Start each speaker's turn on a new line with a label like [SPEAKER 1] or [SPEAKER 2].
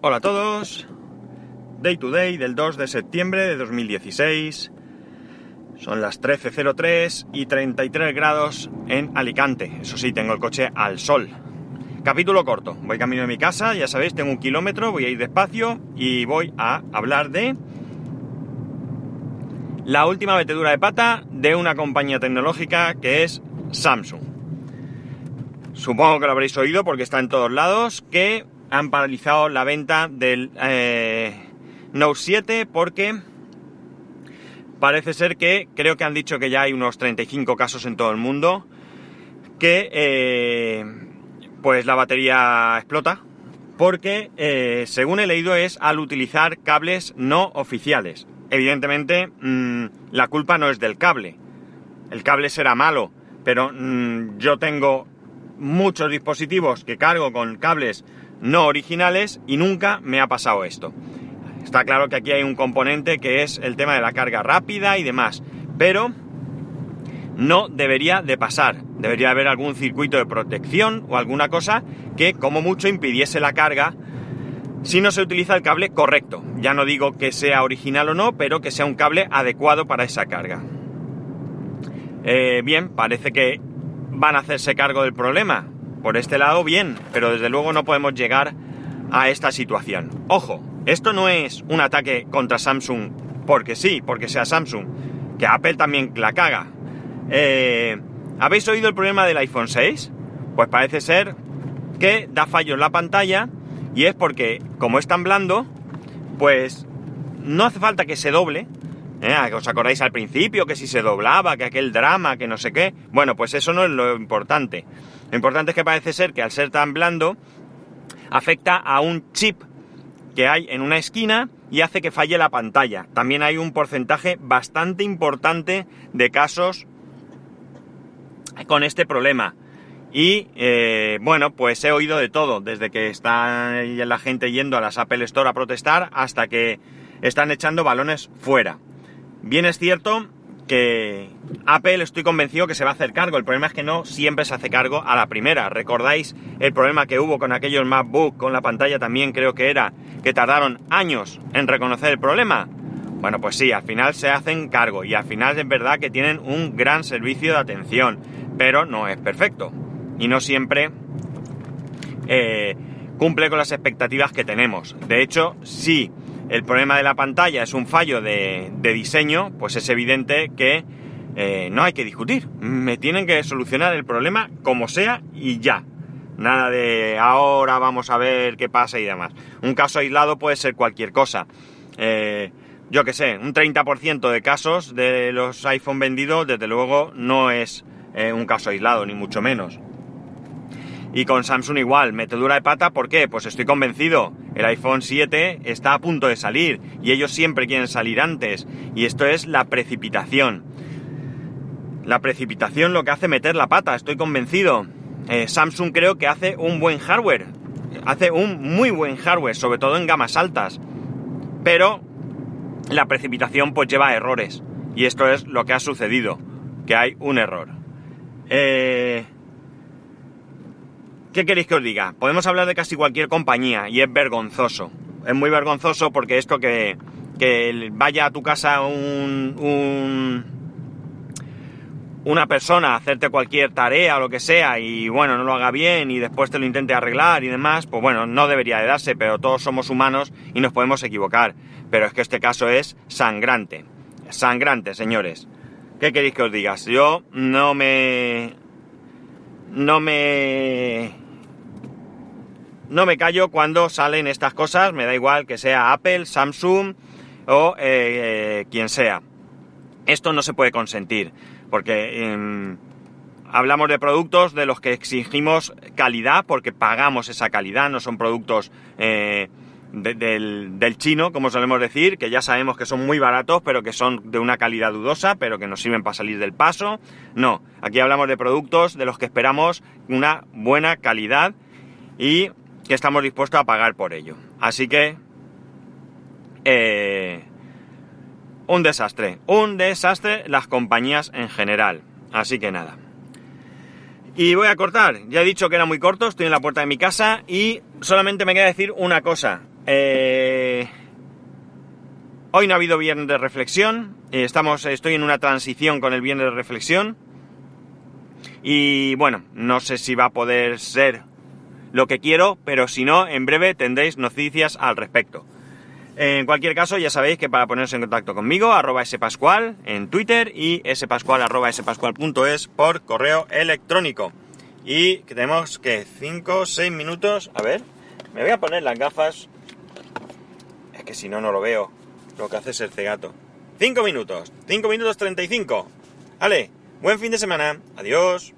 [SPEAKER 1] Hola a todos. Day to day del 2 de septiembre de 2016. Son las 13.03 y 33 grados en Alicante. Eso sí, tengo el coche al sol. Capítulo corto. Voy camino de mi casa, ya sabéis, tengo un kilómetro, voy a ir despacio y voy a hablar de la última metedura de pata de una compañía tecnológica que es Samsung. Supongo que lo habréis oído porque está en todos lados, que han paralizado la venta del eh, Note 7 porque parece ser que, creo que han dicho que ya hay unos 35 casos en todo el mundo, que eh, pues la batería explota, porque eh, según he leído es al utilizar cables no oficiales. Evidentemente mmm, la culpa no es del cable, el cable será malo, pero mmm, yo tengo muchos dispositivos que cargo con cables no originales y nunca me ha pasado esto. Está claro que aquí hay un componente que es el tema de la carga rápida y demás, pero no debería de pasar. Debería haber algún circuito de protección o alguna cosa que como mucho impidiese la carga si no se utiliza el cable correcto. Ya no digo que sea original o no, pero que sea un cable adecuado para esa carga. Eh, bien, parece que van a hacerse cargo del problema. Por este lado, bien, pero desde luego no podemos llegar a esta situación. Ojo, esto no es un ataque contra Samsung porque sí, porque sea Samsung, que Apple también la caga. Eh, ¿Habéis oído el problema del iPhone 6? Pues parece ser que da fallo en la pantalla y es porque, como es tan blando, pues no hace falta que se doble. ¿eh? ¿Os acordáis al principio que si se doblaba, que aquel drama, que no sé qué? Bueno, pues eso no es lo importante. Lo importante es que parece ser que al ser tan blando, afecta a un chip que hay en una esquina y hace que falle la pantalla. También hay un porcentaje bastante importante de casos con este problema. Y eh, bueno, pues he oído de todo, desde que está la gente yendo a las Apple Store a protestar hasta que están echando balones fuera. Bien es cierto que Apple estoy convencido que se va a hacer cargo. El problema es que no siempre se hace cargo a la primera. ¿Recordáis el problema que hubo con aquellos MacBook, con la pantalla también creo que era, que tardaron años en reconocer el problema? Bueno, pues sí, al final se hacen cargo y al final es verdad que tienen un gran servicio de atención, pero no es perfecto y no siempre eh, cumple con las expectativas que tenemos. De hecho, si el problema de la pantalla es un fallo de, diseño, pues es evidente que eh, no hay que discutir. Me tienen que solucionar el problema como sea y ya. Nada de ahora vamos a ver qué pasa y demás. Un caso aislado puede ser cualquier cosa. Eh, yo que sé, un 30% de casos de los iPhone vendidos, desde luego, no es eh, un caso aislado, ni mucho menos. Y con Samsung igual, metedura de pata, ¿por qué? Pues estoy convencido, el iPhone 7 está a punto de salir y ellos siempre quieren salir antes. Y esto es la precipitación. La precipitación lo que hace meter la pata, estoy convencido. Eh, Samsung creo que hace un buen hardware, hace un muy buen hardware, sobre todo en gamas altas. Pero la precipitación pues lleva errores. Y esto es lo que ha sucedido, que hay un error. Eh... ¿Qué queréis que os diga? Podemos hablar de casi cualquier compañía y es vergonzoso. Es muy vergonzoso porque esto que, que vaya a tu casa un, un, una persona a hacerte cualquier tarea o lo que sea y bueno, no lo haga bien y después te lo intente arreglar y demás, pues bueno, no debería de darse, pero todos somos humanos y nos podemos equivocar. Pero es que este caso es sangrante. Sangrante, señores. ¿Qué queréis que os diga? Yo no me no me... No me callo cuando salen estas cosas, me da igual que sea Apple, Samsung o eh, eh, quien sea. Esto no se puede consentir, porque eh, hablamos de productos de los que exigimos calidad, porque pagamos esa calidad, no son productos eh, de, del, del, chino, como solemos decir, que ya sabemos que son muy baratos, pero que son de una calidad dudosa, pero que nos sirven para salir del paso. No, aquí hablamos de productos de los que esperamos una buena calidad y que estamos dispuestos a pagar por ello. Así que... Eh, un desastre, un desastre las compañías en general. Así que nada. Y voy a cortar. Ya he dicho que era muy corto, estoy en la puerta de mi casa y solamente me queda decir una cosa. Eh, hoy no ha habido viernes de reflexión. Estamos, estoy en una transición con el viernes de reflexión. Y bueno, no sé si va a poder ser lo que quiero, pero si no, en breve tendréis noticias al respecto. En cualquier caso, ya sabéis que para poneros en contacto conmigo, arroba spascual en Twitter y spascual arroba spascual.es por correo electrónico. Y tenemos que 5 o 6 minutos. A ver, me voy a poner las gafas. Es que si no, no lo veo. Lo que hace es el cegato. 5 minutos. 5 minutos 35. Vale, buen fin de semana. Adiós.